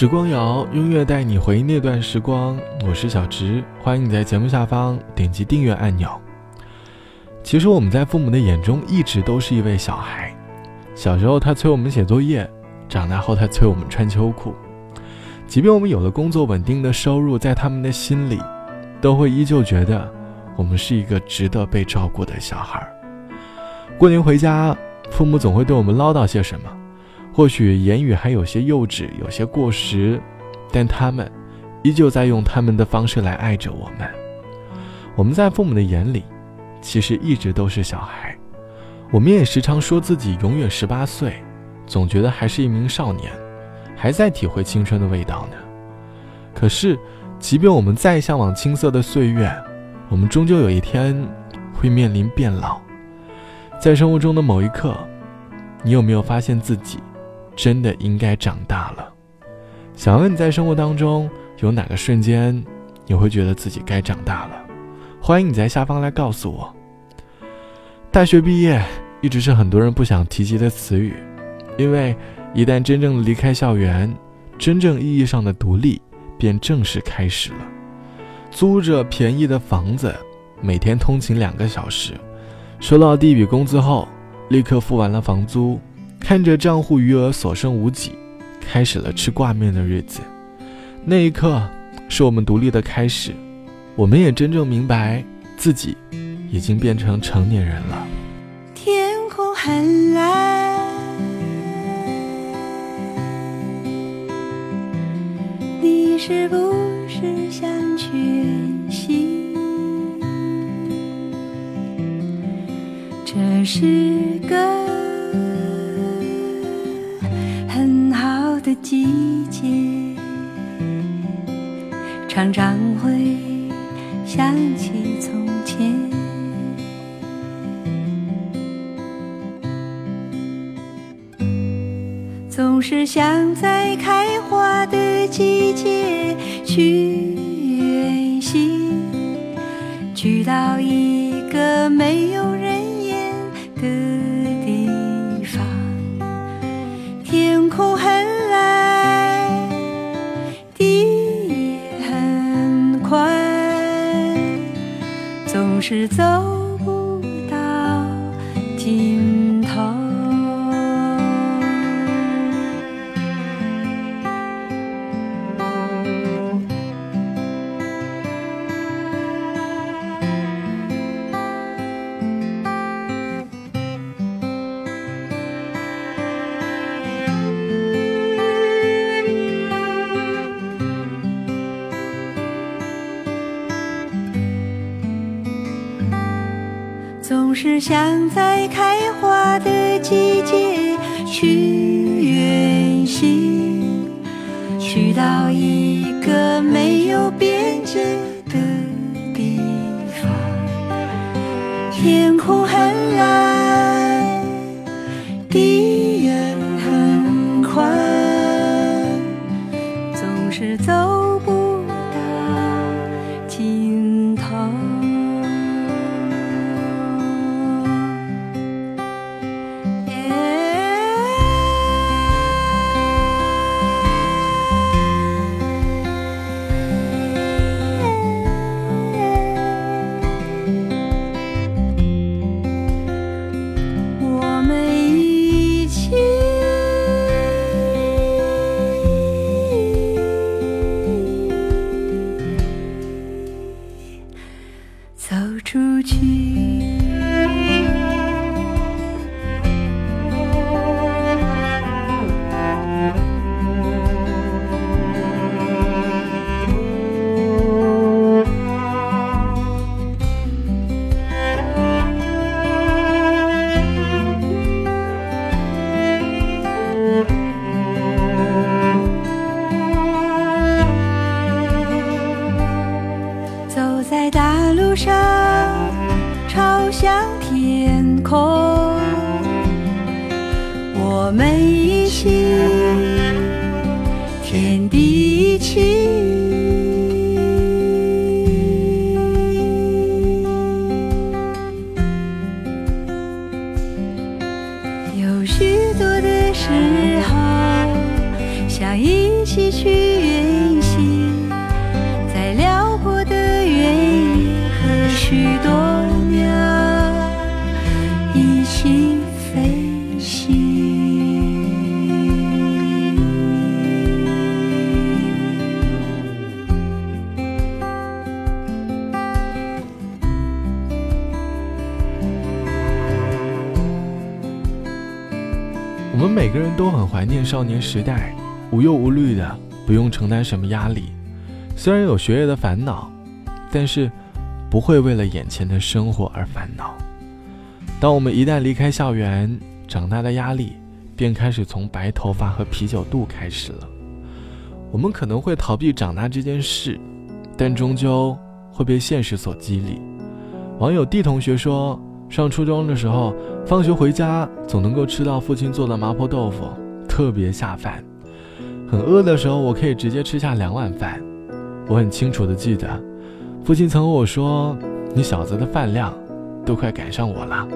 时光谣，音乐带你回忆那段时光。我是小直，欢迎你在节目下方点击订阅按钮。其实我们在父母的眼中一直都是一位小孩。小时候他催我们写作业，长大后他催我们穿秋裤。即便我们有了工作稳定的收入，在他们的心里，都会依旧觉得我们是一个值得被照顾的小孩。过年回家，父母总会对我们唠叨些什么。或许言语还有些幼稚，有些过时，但他们依旧在用他们的方式来爱着我们。我们在父母的眼里，其实一直都是小孩。我们也时常说自己永远十八岁，总觉得还是一名少年，还在体会青春的味道呢。可是，即便我们再向往青涩的岁月，我们终究有一天会面临变老。在生活中的某一刻，你有没有发现自己？真的应该长大了。想问你在生活当中有哪个瞬间，你会觉得自己该长大了？欢迎你在下方来告诉我。大学毕业一直是很多人不想提及的词语，因为一旦真正离开校园，真正意义上的独立便正式开始了。租着便宜的房子，每天通勤两个小时，收到第一笔工资后，立刻付完了房租。看着账户余额所剩无几，开始了吃挂面的日子。那一刻，是我们独立的开始。我们也真正明白，自己已经变成成年人了。天空很蓝，你是不常常会想起从前，总是想在开花的季节去远行，去到一总是想在开花的季节去远行，去到一个没有边界的地方。天空很蓝，地人都很怀念少年时代，无忧无虑的，不用承担什么压力。虽然有学业的烦恼，但是不会为了眼前的生活而烦恼。当我们一旦离开校园，长大的压力便开始从白头发和啤酒肚开始了。我们可能会逃避长大这件事，但终究会被现实所激励。网友 D 同学说，上初中的时候，放学回家总能够吃到父亲做的麻婆豆腐，特别下饭。很饿的时候，我可以直接吃下两碗饭。我很清楚的记得，父亲曾和我说：“你小子的饭量都快赶上我了，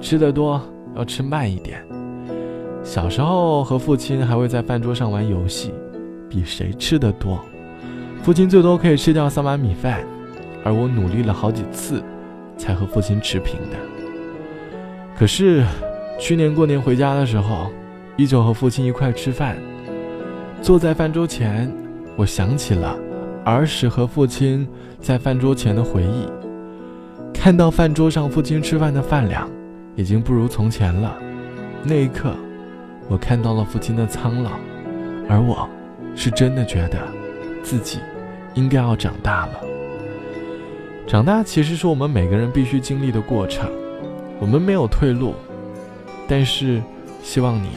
吃得多要吃慢一点。”小时候和父亲还会在饭桌上玩游戏，比谁吃得多。父亲最多可以吃掉三碗米饭，而我努力了好几次，才和父亲持平的。可是，去年过年回家的时候，依旧和父亲一块吃饭。坐在饭桌前，我想起了儿时和父亲在饭桌前的回忆。看到饭桌上父亲吃饭的饭量，已经不如从前了。那一刻，我看到了父亲的苍老，而我，是真的觉得，自己，应该要长大了。长大其实是我们每个人必须经历的过程。我们没有退路，但是希望你，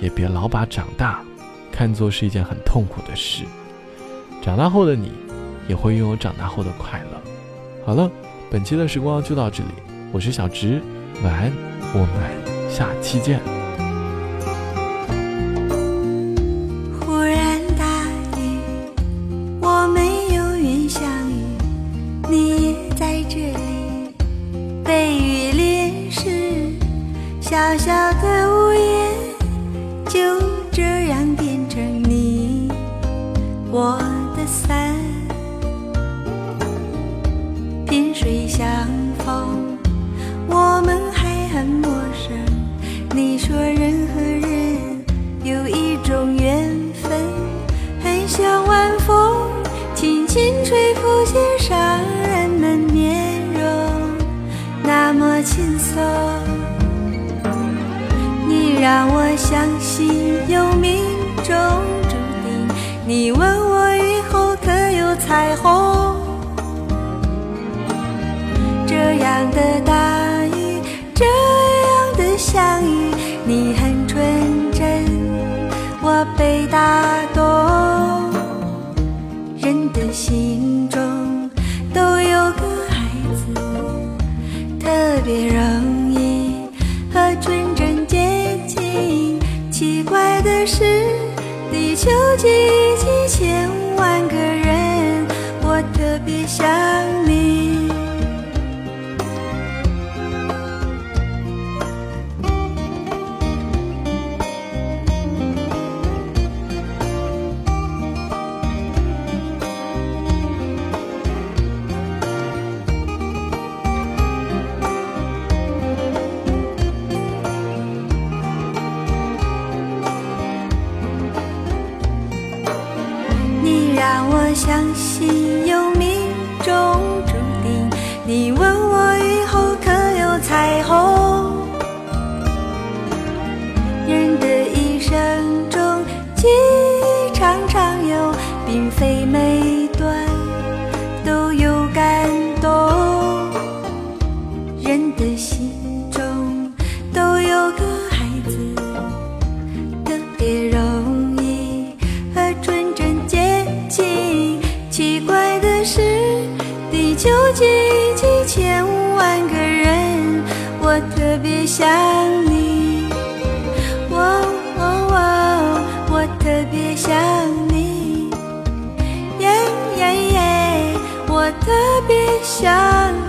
也别老把长大看作是一件很痛苦的事。长大后的你，也会拥有长大后的快乐。好了，本期的时光就到这里，我是小直，晚安，我们下期见。小你问我以后可有彩虹？这样的大雨，这样的相遇，你很纯真，我被打动。人的心中都有个孩子，特别容易和纯真接近。奇怪的是，地球几几让我相信有命中注定。你问想。